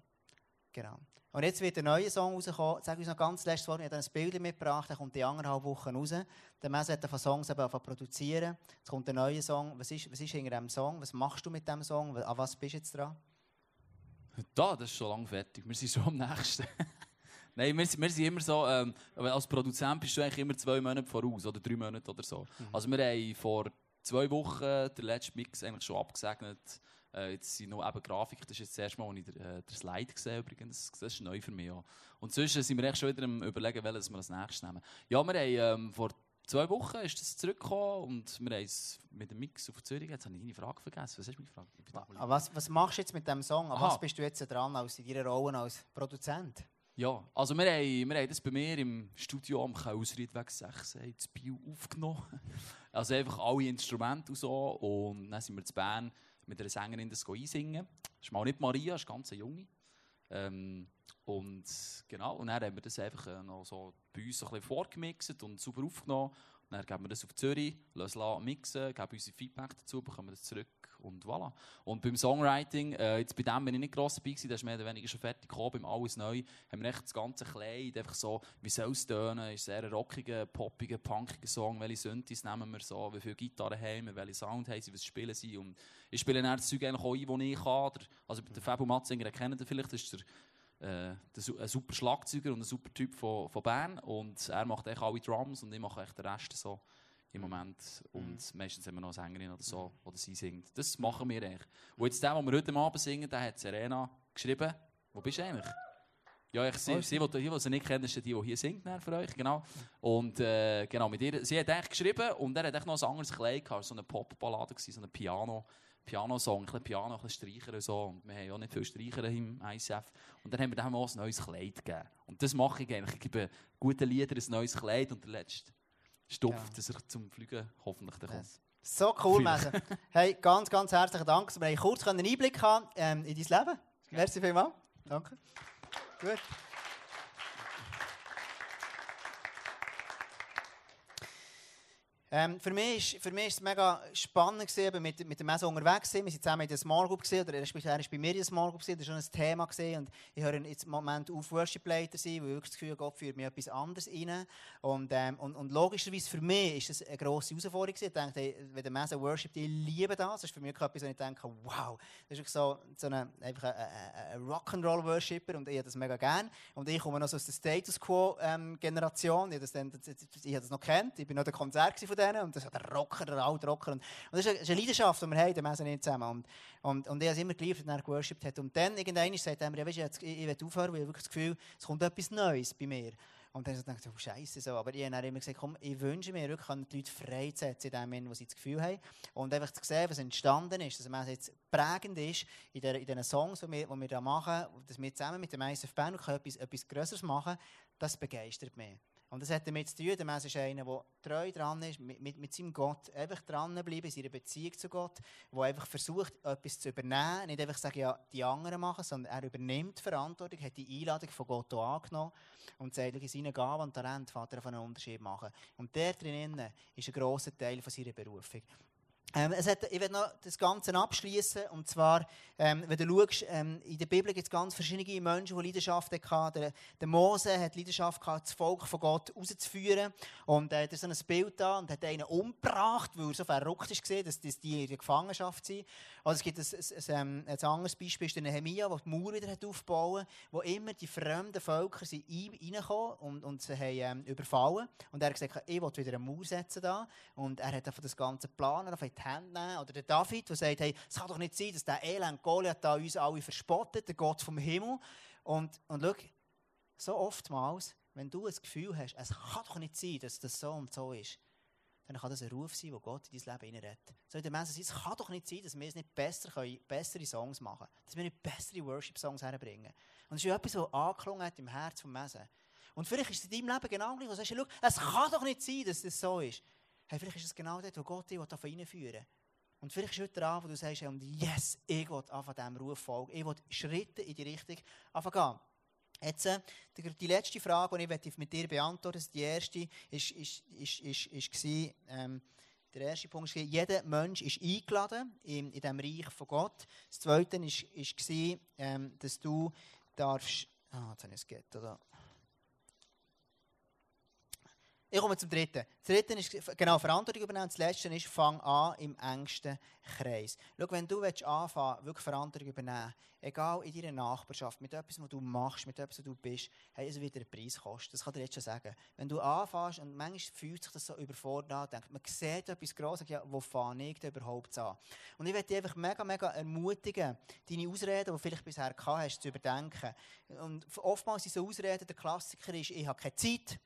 Genau. Und jetzt wird ein neuer Song rauskommen. Sag uns noch ganz letztes Wort. Ich habe ein Bild mitgebracht, der kommt in anderthalb Wochen raus. Der Messer hat von Songs eben produzieren. Jetzt kommt ein neuer Song. Was ist, was ist hinter diesem Song? Was machst du mit diesem Song? An was bist du jetzt dran? Da, das ist schon lange fertig. Wir sind schon am nächsten. Nein, wir, sind- wir sind immer so, ähm, als Produzent bist du eigentlich immer zwei Monate voraus oder drei Monate oder so. Also wir haben vor zwei Wochen den letzten Mix eigentlich schon abgesegnet. Äh, jetzt sind noch eben Grafik, das ist jetzt das erste Mal, als ich den, äh, den Slide gesehen habe übrigens. Das ist neu für mich auch. Und sonst sind wir echt schon wieder am überlegen, welches wir als nächstes nehmen. Ja, wir haben ähm, vor zwei Wochen ist das zurückgekommen und wir haben es mit dem Mix auf Zürich, jetzt habe ich deine Frage vergessen. Was hast du mich gefragt? Was, was machst du jetzt mit diesem Song? An was bist du jetzt dran als in deiner Rolle als Produzent? Ja, also wir haben, wir haben das bei mir im Studio am Kausriedweg 6 in Biel aufgenommen. Also einfach alle Instrumente und so. Und dann sind wir zu Bern mit einer Sängerin das einsingen. Das ist mal nicht Maria, das ist ganz eine junge. Ähm, und genau, und dann haben wir das einfach äh, noch so bei uns ein bisschen vorgemixt und super aufgenommen. Dann geben wir das auf Zürich, lassen es mixen, geben unsere Feedback dazu, bekommen das zurück und voilà. Und beim Songwriting, äh, jetzt bei dem bin ich nicht gross dabei gewesen, das ist mehr oder weniger schon fertig gekommen, beim Alles Neu, haben wir echt das ganze Kleid, einfach so, wie soll es tönen, ist sehr ein rockiger, poppiger, punkiger Song, welche Synthes nehmen wir so, wie viele Gitarren haben wir, welche Sound haben sie, was spielen sie und ich spiele dann das Zeug eigentlich auch ein, das ich kann, also der Fabio Matzinger, ihr vielleicht, das ist der äh, ein super Schlagzeuger und ein super Typ von, von Bern. Und er macht echt alle Drums und ich mache echt den Rest so im Moment. Und meistens haben wir noch eine Sängerin oder so, oder sie singt. Das machen wir eigentlich. Und jetzt der, den wir heute Abend singen, der hat Serena geschrieben. Wo bist du eigentlich? Ja, ich, sie, sie, die, die, sie nicht kennen, ist die, die hier singt für euch, genau. Und äh, genau, mit ihr, sie hat eigentlich geschrieben und er hat echt noch ein anderes Kleid gehabt, so eine Popballade so ein Piano, Piano-Song, ein bisschen Piano, ein bisschen Streicher und so. Und wir haben ja nicht viele Streicher im ICF. Und dann haben wir dem auch ein neues Kleid gegeben. Und das mache ich eigentlich. Ich gebe guten Liedern ein neues Kleid und der letzte Stoff, Ja. dass er zum Fliegen hoffentlich dann kommt. So cool. Messe. Hey, ganz, ganz herzlichen Dank, dass wir kurz einen Einblick haben ähm, in dein Leben. Merci vielmals. Danke. Gut. Ähm, für mich ist es mega spannend gewesen, mit, mit dem Messe unterwegs zu sein. Wir sind zusammen in der Small Group gewesen, oder er war bei mir in der Small Group gewesen, das war schon ein Thema gewesen, und ich höre jetzt im Moment auf Worship Leiter sein, weil ich wirklich das Gefühl Gott führt mir etwas anderes rein. Und, ähm, und, und logischerweise für mich ist das eine grosse Herausforderung gewesen. Ich denke, hey, wenn der Messe Worship, ich liebe das. Das ist für mich etwas, wo ich denke, wow, das ist so, so eine, einfach ein, ein, Rock'n'Roll Worshipper und ich habe das mega gerne. Und ich komme noch so aus der Status Quo ähm, Generation, ich das, ich habe das noch kennt, ich bin noch der Konzert von denen und das hat der Rocker, der alte Rocker. Und, das ist eine, Leidenschaft, die wir haben, die Messen nicht zusammen. Und, und, und ich habe es immer geliebt, wenn er geworshipped hat. Und dann, irgendwann sagt er mir, ja, weißt, ich, ich, ich will aufhören, weil ich wirklich das Gefühl, es kommt etwas Neues bei mir. Und dann habe ich oh Scheiße, so. Aber ich habe immer gesagt, komm, ich wünsche mir wirklich, die Leute freizusetzen in dem Moment, wo sie das Gefühl haben. Und einfach zu sehen, was entstanden ist, dass man jetzt prägend ist in, der, in den Songs, die wir, die wir da machen, dass wir zusammen mit dem ISF Band etwas, etwas Größeres machen, das begeistert mich. Und das hat damit zu tun, der Mensch ist einer, der treu dran ist, mit, mit, seinem Gott, einfach dranbleiben in seiner Beziehung zu Gott, der einfach versucht, etwas zu übernehmen, nicht einfach sagen, ja, die anderen machen, sondern er übernimmt Verantwortung, hat die Einladung von Gott auch angenommen und sagt, in seinen Gaben und Talent Vater von einen Unterschied machen. Und der drinnen ist ein grosser Teil von seiner Berufung. Ähm, es hat, ich werde noch das Ganze abschließen. Und zwar, ähm, wenn du schaust, ähm, in der Bibel gibt es ganz verschiedene Menschen, die Leidenschaft hatten. Der, der Mose hat Leidenschaft gehabt, das Volk von Gott rauszuführen. Und äh, da ist so ein Bild da und hat einen umgebracht, weil er so verrückt ist, dass, dass die in der Gefangenschaft sind. Also es gibt ein, ein, ein, ein anderes Beispiel, ist der Nehemiah, der die Mauer wieder hat aufbauen wo immer die fremden Völker sind reingekommen und, und sie haben ähm, überfallen. Und er hat gesagt, ich will wieder eine Mauer setzen da. Und er hat von das ganze Plan, Hände nehmen. Oder der David, der sagt, hey, es kann doch nicht sein, dass der Elend Goliath da uns alle verspottet, der Gott vom Himmel. Und, und schau, so oftmals, wenn du ein Gefühl hast, es kann doch nicht sein, dass das so und so ist, dann kann das ein Ruf sein, wo Gott in dein Leben hineinredet. So in der Messe es kann doch nicht sein, dass wir es nicht besser können, bessere Songs machen dass wir nicht bessere Worship-Songs herbringen. Und es ist etwas, was angeklungen hat im Herz vom Messe. Und vielleicht ist es in deinem Leben genau gleich, wo du sagst, es kann doch nicht sein, dass das so ist. Hey, vielleicht ist es genau dort, wo Gott dich reinführen will. Und vielleicht ist heute Abend, wo du sagst, und yes, ich will einfach diesem Ruf folgen. Ich will Schritte in die Richtung anfangen Jetzt, äh, die, letzte Frage, die ich mit dir beantworten möchte, die erste, ist, war, ähm, der erste Punkt war, jeder Mensch ist eingeladen in, in diesem Reich von Gott. Das zweite war, ähm, dass du darfst... Ah, jetzt habe ich es geht, oder? Ich komme zum dritten. Das dritte ist genau Verantwortung übernehmen. Das letzte ist, fang an im engsten Kreis. Schau, wenn du anfangen wirklich Verantwortung übernehmen egal in deiner Nachbarschaft, mit etwas, was du machst, mit etwas, was du bist, hey, es wird einen Preis kosten. Das kann dir jetzt schon sagen. Wenn du anfängst und manchmal fühlt sich das so überfordert an, denkt, man sieht etwas Grosses, ja, wo fange ich denn überhaupt an? Und ich möchte dich einfach mega, mega ermutigen, deine Ausreden, die vielleicht bisher gehabt hast, zu überdenken. Und oftmals sind so Ausreden, der Klassiker ist, ich habe keine Zeit,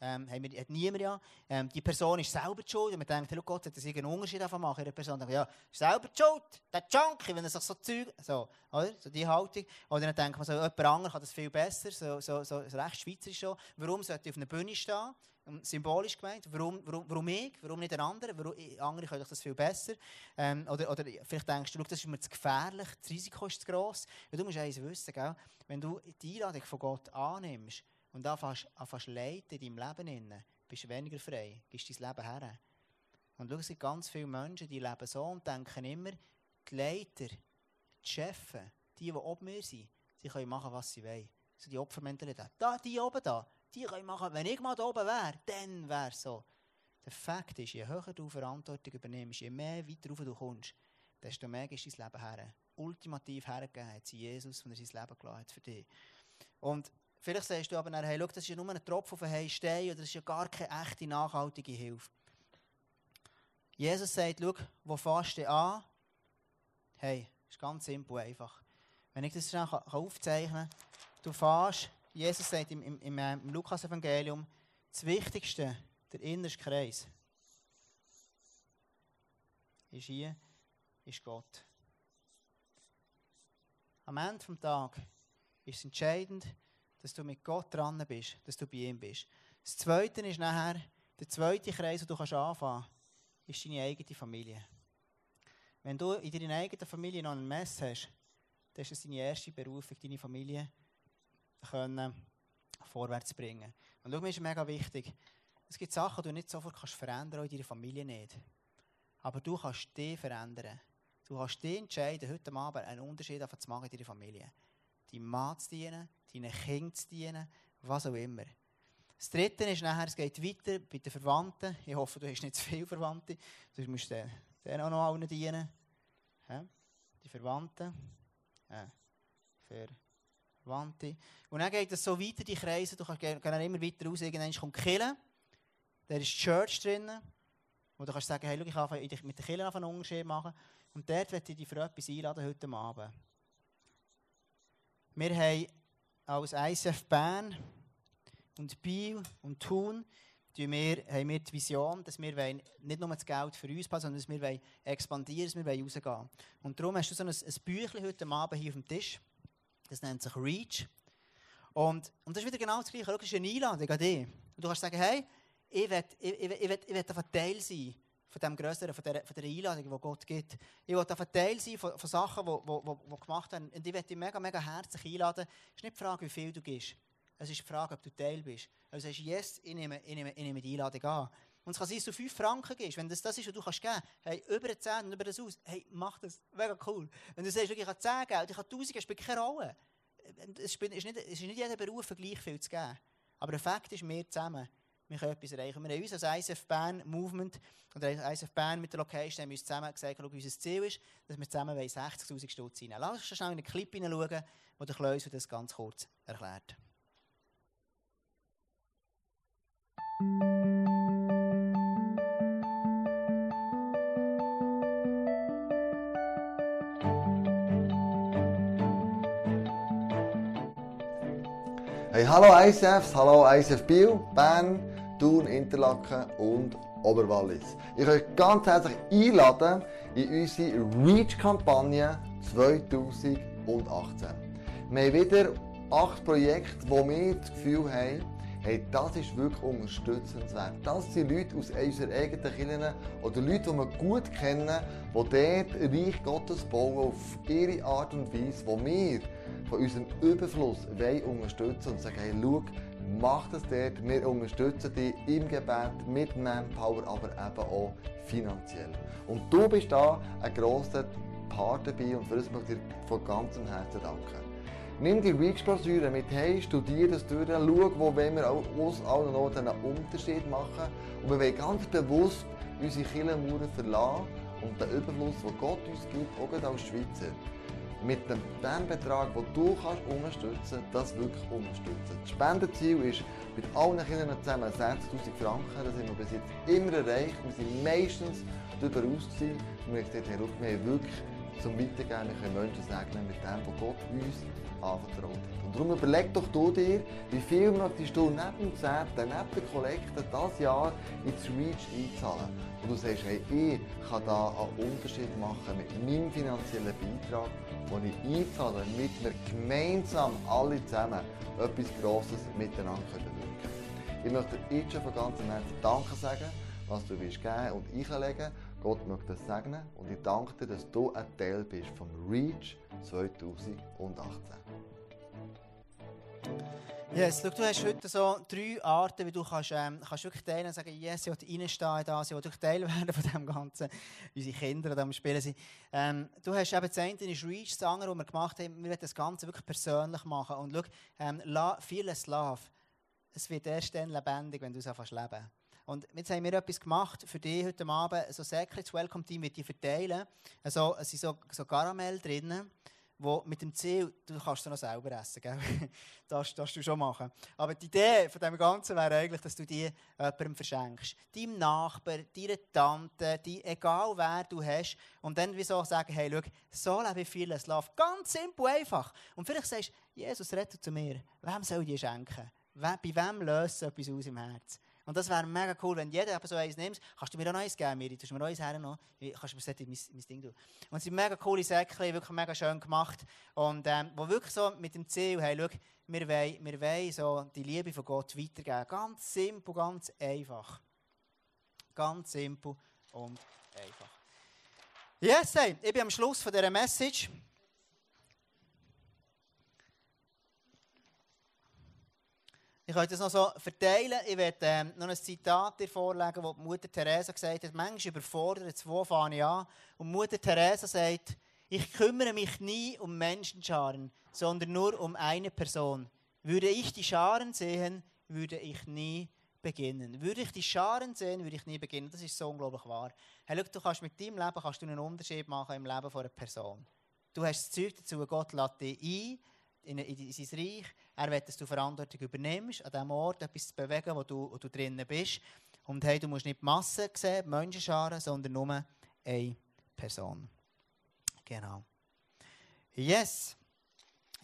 ähm, haben wir, hat niemand ja. Ähm, die Person ist selber die schuld. Und man denkt, Gott, hat das irgendeinen Unterschied davon machen? Die Person denkt, ja, selber die schuld. Der Junkie, wenn er sich so Zeug, so, oder? So die Haltung. Oder dann denkt man so, jemand anderes kann das viel besser, so, so, so, so recht schweizerisch schon. Warum sollte ich auf einer Bühne stehen? Symbolisch gemeint. Warum, warum, warum ich? Warum nicht ein anderer? Warum, andere können das viel besser. Ähm, oder, oder vielleicht denkst du, das ist mir zu gefährlich, das Risiko ist zu gross. Ja, du musst eins wissen, gell? wenn du die Einladung von Gott annimmst, und anfängst, anfängst leiten in deinem Leben, innen, bist du weniger frei, gibst dein Leben her. Und schau, es gibt ganz viele Menschen, die leben so und denken immer, die Leiter, die Chefs, die, die oben mir sind, die können machen, was sie wollen. So die Opfermentalität. Da, die oben da, die können machen, wenn ich mal da oben wäre, dann wäre es so. Der Fakt ist, je höher du Verantwortung übernimmst, je mehr weiter rauf du kommst, desto mehr du dein Leben her. Ultimativ hergegeben hat sie Jesus, wenn er sein Leben gelassen hat für dich. Und Vielleicht sagst du aber, hey, das ist ja nur ein Tropfen auf einen Stein oder das ist ja gar keine echte, nachhaltige Hilfe. Jesus sagt, schau, wo fährst du an? Hey, ist ganz simpel einfach. Wenn ich das schnell aufzeichnen kann, du fährst, Jesus sagt im, im, im, im Lukas-Evangelium, das Wichtigste, der innerste Kreis, ist hier, ist Gott. Am Ende des Tages ist es entscheidend, dass du mit Gott dran bist, dass du bei ihm bist. Das Zweite ist nachher, der zweite Kreis, den du anfangen kannst, ist deine eigene Familie. Wenn du in deiner eigenen Familie noch ein Mess hast, dann ist es deine erste Berufung, deine Familie können vorwärts bringen. Und schau, mir ist mega wichtig, Es gibt Sachen, die du nicht sofort kannst verändern kannst, in deiner Familie nicht. Aber du kannst dich verändern. Du kannst dich entscheiden, heute Abend einen Unterschied zu machen in deiner Familie. Deinem Mann zu dienen, deinen Kindern zu dienen, was auch immer. Das Dritte ist nachher, es geht weiter bei den Verwandten. Ich hoffe, du hast nicht zu viele Verwandte. Du musst denen auch noch allen dienen. Die Verwandten. Ja. Verwandte. Und dann geht es so weiter, die Kreise. Du kannst immer weiter raus. Irgendwann kommt Killen. Da ist die Church drin. Wo du kannst sagen, hey, schau, ich kann mit den Killen einen Unterschied machen. Und dort möchte ich dich für etwas einladen heute Abend. Wir haben als ICF Bern und Biel und Thun wir, haben wir die Vision, dass wir nicht nur das Geld für uns sondern dass wir expandieren, dass wir rausgehen Und darum hast du so ein, ein Büchlein heute Abend hier auf dem Tisch. Das nennt sich Reach. Und, und das ist wieder genau das Gleiche. Das ist eine Einladung an dich. Und du kannst sagen, hey, ich will, ich, ich, ich will, ich will Teil sein von dem Größeren, von von der Einladung, die Gott gibt. Ich will ein Teil sein von, von Sachen, die, die, gemacht haben. Und ich will dich mega, mega herzlich einladen. Es ist nicht die Frage, wie viel du gibst. Es ist die Frage, ob du Teil bist. Also sagst, yes, ich nehme, ich nehme, ich nehme die Einladung an. Und es kann sein, dass du 5 Franken gibst. Wenn das das ist, was du kannst geben hey, über 10 und über das aus, hey, mach das. Mega cool. Wenn du sagst, ich habe 10 Geld, ich habe 1000 Geld, spielt keine Rolle. Es ist nicht, es ist nicht jeder Beruf gleich viel zu geben. Aber der Fakt ist, wir zusammen, wir können etwas erreichen. Wir haben uns als ISF Bern Movement oder ISF Bern mit der Location haben uns zusammen gesagt, schau, unser Ziel ist, dass wir zusammen 60'000 Stutz reinnehmen. Lass uns schnell in einen Clip hineinschauen, wo der Kleus das ganz kurz erklärt. Hey, hallo ICFs, hallo ICF Biel, Bern, Thun, Interlaken und Oberwallis. Ich euch ganz herzlich einladen in unsere REACH-Kampagne 2018. Wir haben wieder acht Projekte, wo wir das Gefühl haben, hey, das ist wirklich unterstützenswert. Das sind Leute aus unserer eigenen Kirche oder Leute, die wir gut kennen, die dort Reich Gottes bauen auf ihre Art und Weise, wo wir von unserem Überfluss wollen unterstützen und sagen, hey, schau, mach das dort, wir unterstützen dich im Gebet, mit Manpower, aber eben auch finanziell. Und du bist da ein grosser Part dabei und für das möchte ich dir von ganzem Herzen danken. Nimm die Reach-Broschüre mit hey, studiere das durch, schau, wo wir aus allen Orten einen Unterschied machen. Und wir wollen ganz bewusst unsere Kirchenmauern verlassen und den Überfluss, den Gott uns gibt, auch als Schweizer, mit dem, dem Betrag, den du kannst unterstützen kannst, das wirklich unterstützen. Das Spendenziel ist mit allen Kindern zusammen 60'000 Franken. Das haben wir bis jetzt immer erreicht. Wir sind meistens darüber aus. Wir haben gesagt, wir haben wirklich zum Weitergeben, wir können Menschen segnen mit dem, was Gott uns anvertraut hat. Und darum überleg doch du dir, wie viel möchtest du neben dem Zehnten, neben der Kollekte dieses Jahr ins Reach einzahlen. Und du sagst, hey, ich kann da einen Unterschied machen mit meinem finanziellen Beitrag, den ich einzahle, damit wir gemeinsam alle zusammen etwas Grosses miteinander bewirken können. Ich möchte dir jetzt schon von ganzem Herzen Danke sagen, was du willst geben und einlegen. Gott möchte das segnen und ich danke dir, dass du ein Teil bist vom Reach 2018. Yes, look, du hast heute so drei Arten, wie du kannst, ähm, kannst wirklich teilen und sagen, yes, ich will reinstehen in das, ich will Teil werden von dem Ganzen, unsere Kinder, die am Spielen sind. Ähm, du hast eben das eine ist Reach, das andere, was wir gemacht haben, wir wollen das Ganze wirklich persönlich machen. Und schau, ähm, vieles Love, es wird erst dann lebendig, wenn du es anfängst leben. Und jetzt haben wir etwas gemacht für dich heute Abend, so Secrets Welcome Team wird die verteilen. Also, es sind so, so Karamell drinnen wo mit dem Ziel, du kannst es noch selber essen, gell? das darfst du schon machen. Aber die Idee von dem Ganzen wäre eigentlich, dass du die jemandem verschenkst. Deinem Nachbar, deiner Tante, die, egal wer du hast. Und dann wieso sagen, hey, schau, so lebe ich vieles Love. Ganz simpel, einfach. Und vielleicht sagst du, Jesus, rette zu mir. Wem soll ich die schenken? Bei wem löst etwas aus im Herzen? Und das wäre mega cool, wenn jeder so eins nimmt. Kannst du mir auch eins geben, Miri? Du mir eins her noch? Kannst du mir mein, mein Ding tun? Und es sind mega coole Säckchen, wirklich mega schön gemacht. Und ähm, wo wirklich so mit dem Ziel, hey, schau, wir wollen, wir wollen so die Liebe von Gott weitergeben. Ganz simpel, ganz einfach. Ganz simpel und einfach. Yes, hey, ich bin am Schluss von dieser Message. Ich könnt das noch so verteilen. Ich werde ähm, noch ein Zitat dir vorlegen, das Mutter Teresa gesagt hat. Manchmal überfordert es, wo fange ich an? Und Mutter Teresa sagt, ich kümmere mich nie um Menschenscharen, sondern nur um eine Person. Würde ich die Scharen sehen, würde ich nie beginnen. Würde ich die Scharen sehen, würde ich nie beginnen. Das ist so unglaublich wahr. Hey, schau, du kannst mit deinem Leben kannst du einen Unterschied machen im Leben einer Person. Du hast das Zeug dazu, Gott lädt dich ein in, in, in sein Reich. Er will, dass du Verantwortung übernimmst, an dem Ort etwas zu bewegen, wo du, wo du drinnen bist. Und hey, du musst nicht die Masse sehen, die Menschenscharen, sondern nur eine Person. Genau. Yes.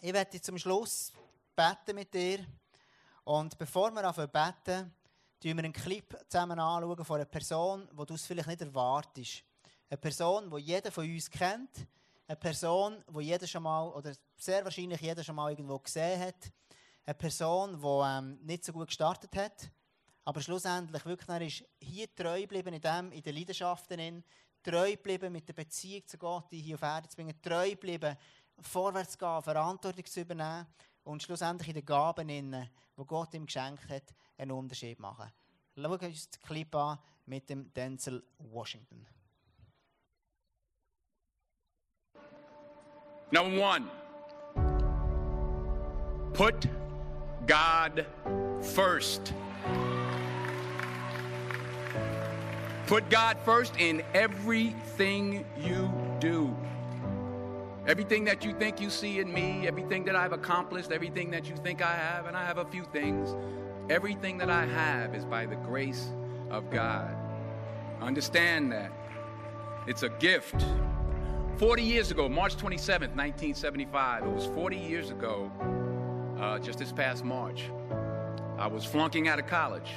Ich werde zum Schluss beten mit dir. Und bevor wir anfangen beten, schauen wir einen Clip zusammen anschauen von einer Person, die du es vielleicht nicht erwartest. Eine Person, die jeder von uns kennt. Eine Person, die jeder schon mal, oder sehr wahrscheinlich jeder schon mal irgendwo gesehen hat. Eine Person, die ähm, nicht so gut gestartet hat, aber schlussendlich wirklich ist hier treu geblieben in dem, in den Leidenschaften, treu geblieben mit der Beziehung zu Gott, die hier auf Erde zu bringen, treu geblieben, vorwärts zu gehen, Verantwortung zu übernehmen und schlussendlich in den Gaben, die Gott ihm geschenkt hat, einen Unterschied machen. Schauen wir uns den Clip an mit dem Denzel Washington. Number one, put God first. Put God first in everything you do. Everything that you think you see in me, everything that I've accomplished, everything that you think I have, and I have a few things, everything that I have is by the grace of God. Understand that. It's a gift. 40 years ago, March 27th, 1975, it was 40 years ago, uh, just this past March, I was flunking out of college.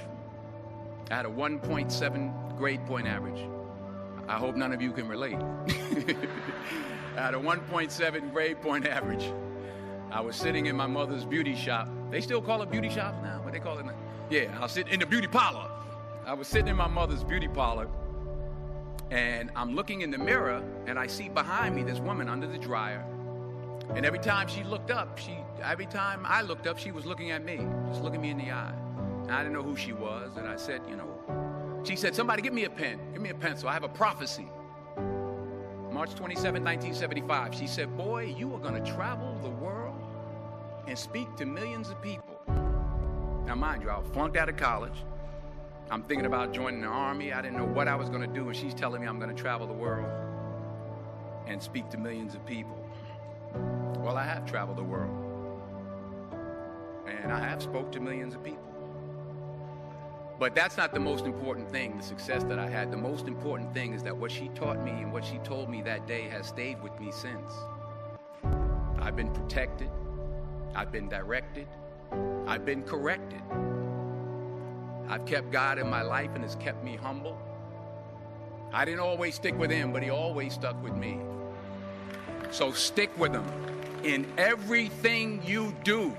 I had a 1.7 grade point average. I hope none of you can relate. I had a 1.7 grade point average. I was sitting in my mother's beauty shop. They still call it beauty shop now? What they call it? Yeah, I was sitting in the beauty parlor. I was sitting in my mother's beauty parlor, and I'm looking in the mirror, and I see behind me this woman under the dryer. And every time she looked up, she every time I looked up, she was looking at me, just looking me in the eye. And I didn't know who she was, and I said, you know, she said, somebody give me a pen, give me a pencil. I have a prophecy. March 27, 1975, she said, Boy, you are going to travel the world and speak to millions of people. Now, mind you, I flunked out of college. I'm thinking about joining the army. I didn't know what I was going to do, and she's telling me I'm going to travel the world and speak to millions of people. Well, I have traveled the world, and I have spoke to millions of people. But that's not the most important thing, the success that I had. The most important thing is that what she taught me and what she told me that day has stayed with me since. I've been protected, I've been directed, I've been corrected. I've kept God in my life and has kept me humble. I didn't always stick with him, but he always stuck with me. So stick with him in everything you do.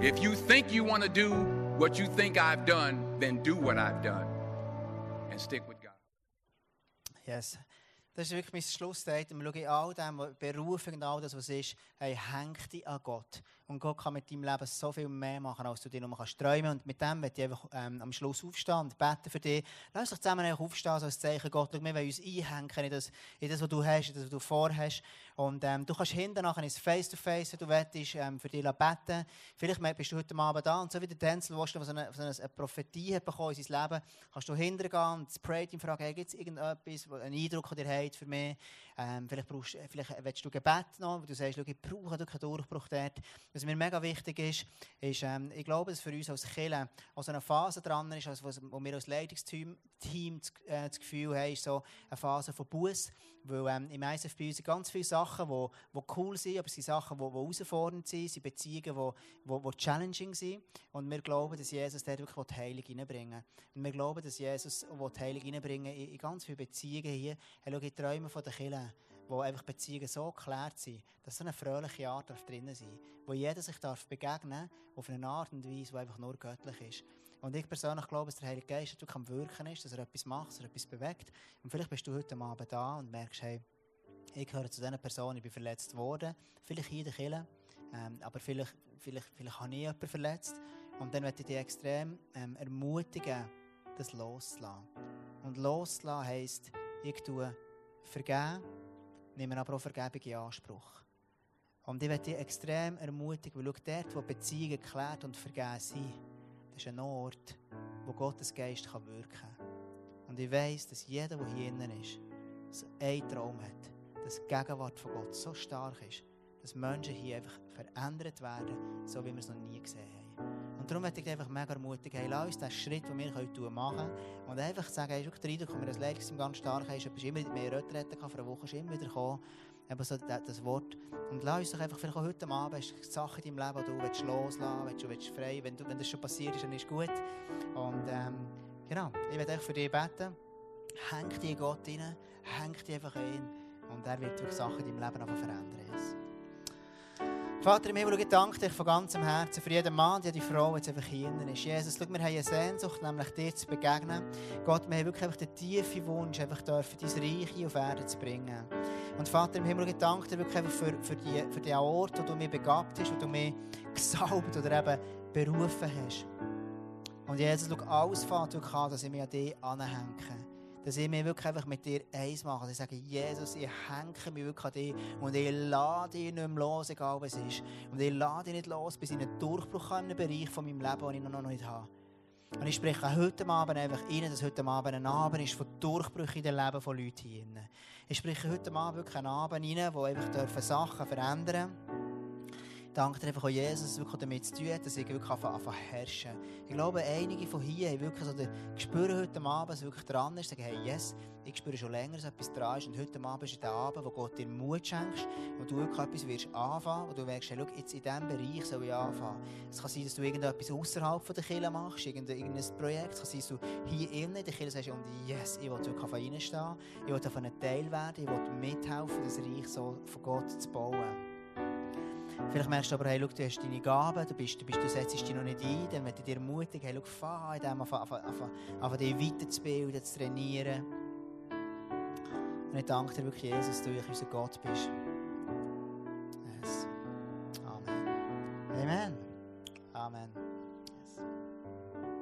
If you think you want to do what you think I've done, then do what I've done and stick with God. Yes. Das ist wirklich mein Schlussstatement. Wir schauen all dem, Berufung und all das, was ist, hey, häng dich an Gott. Und Gott kann mit deinem Leben so viel mehr machen, als du dir nur kannst träumen. Und mit dem werde ich einfach ähm, am Schluss aufstehen und beten für dich. Lass uns zusammen aufstehen, als Zeichen Gott. Wir wollen uns einhängen in das, in das, was du hast, in das, was du vorhast. Und ähm, du kannst hinten nachher ins Face-to-Face, wenn du willst, ähm, für dich beten. Vielleicht bist du heute Abend da und so wie der Denzel, der so eine, so eine Prophetie hat bekommen in sein Leben, kannst du hinten gehen und das Pray-Team fragen, hey, gibt es irgendetwas, einen Eindruck, den ihr habt für mich? Ähm, vielleicht, brauchst, vielleicht willst du Gebet noch, weil du sagst, ich brauche wirklich einen Durchbruch dort. Was mir mega wichtig ist, ist, ähm, ich glaube, dass für uns als Kirche also eine Phase dran ist, also, wo wir als Leitungsteam Team das, äh, das Gefühl haben, ist so eine Phase von Buß. Weil ähm, im ISF bei uns ganz viele Sachen, die, die cool sind, aber es sind Sachen, die, die herausfordernd sind, sind Beziehungen, die, die, die challenging sind. Und wir glauben, dass Jesus dort wirklich die Heilung reinbringen will. Und wir glauben, dass Jesus die Heilung reinbringen in, in ganz viele Beziehungen hier. Hey, schau, ich träume von der Kirche wo einfach Beziehungen so geklärt sind, dass so eine fröhliche Art darf drin sein wo jeder sich darf begegnen auf eine Art und Weise, die einfach nur göttlich ist. Und ich persönlich glaube, dass der Heilige Geist wirklich am Wirken ist, dass er etwas macht, dass er etwas bewegt. Und vielleicht bist du heute Abend da und merkst, hey, ich gehöre zu diesen Personen, ich bin verletzt worden. Vielleicht hier in der Kirche, ähm, aber vielleicht, vielleicht, vielleicht habe ich jemanden verletzt. Und dann möchte ich dich extrem ähm, ermutigen, das loszulassen. Und loszulassen heisst, ich tue vergeben, nehme aber auch Vergebung in Anspruch. Und ich möchte dich extrem ermutigen, weil schau, dort, wo Beziehungen geklärt und vergeben sind, das ist ein Ort, wo Gottes Geist kann wirken kann. Und ich weiss, dass jeder, der hier innen ist, so einen Traum hat, dass die Gegenwart von Gott so stark ist, dass Menschen hier einfach verändert werden, so wie wir es noch nie gesehen haben. Und darum möchte ich einfach mega ermutigen, hey, lass uns diesen Schritt, den wir heute machen und einfach sagen, hey, schau, der Eindruck, wir das Leidungsteam ganz stark haben, ist, immer mehr Retrette vor einer Woche, ist immer wieder gekommen, eben so das Wort. Und lass uns doch einfach vielleicht auch heute Abend, hast Sachen in deinem Leben, die du willst loslassen willst, du willst frei, wenn, du, wenn das schon passiert ist, dann ist gut. Und ähm, genau, ich werde für dich beten. Häng dich in Gott rein, häng dich einfach ein und er wird wirklich Sachen in deinem Leben einfach verändern. Vater im Himmel, ich danke dir von ganzem Herzen für jeden Mann, Frau, die jetzt einfach hier ist. Jesus, schau, wir haben eine Sehnsucht, nämlich dir zu begegnen. Gott, wir haben wirklich einfach den tiefen Wunsch, einfach dürfen, dein Reich auf Erde zu bringen. Und Vater im Himmel, ich danke dir wirklich einfach für, für, die, für den Ort, wo du mich begabt hast, wo du mich gesalbt oder eben berufen hast. Und Jesus, schau, alles Vater, an, dass ich mich an dich anhänge dass ich mich wirklich einfach mit dir eins mache. Dass ich sage, Jesus, ich hänge mich wirklich an dich und ich lade dich nicht mehr los, egal was ist. Und ich lade dich nicht los, bis ich einen Durchbruch in einem Bereich von meinem Leben, den ich noch nicht habe. Und ich spreche heute Abend einfach rein, dass heute Abend ein Abend ist von Durchbrüchen in den Leben von Leuten hier. Ich spreche heute Abend wirklich einen Abend rein, wo einfach Sachen verändern dürfen danke dir einfach auch Jesus, wirklich damit zu tun hat, dass ich wirklich anfange zu herrschen. Ich glaube, einige von hier haben wirklich so den Gespür heute Abend, dass wirklich dran ist, sagen, hey, yes, ich spüre schon länger, dass etwas dran ist und heute Abend ist der Abend, wo Gott dir Mut schenkt, wo du wirklich etwas wirst anfangen, wo du merkst, hey, jetzt in diesem Bereich soll ich anfangen. Es kann sein, dass du irgendetwas außerhalb der Kirche machst, irgendein, irgendein Projekt, es kann sein, dass du hier innen in der Kirche sagst, und yes, ich will wirklich reinstehen, ich will davon ein Teil werden, ich will mithelfen, das Reich so von Gott zu bauen. Vielleicht merkst du aber, hey, schau, du hast deine Gaben, du, bist, du, bist, du setzt dich noch nicht ein, dann ich dir ermutigen, hey, schau, fahr in dem, anfangen dich weiterzubilden, zu trainieren. Und ich danke dir wirklich, Jesus, dass du unser Gott bist. Yes. Amen. Amen.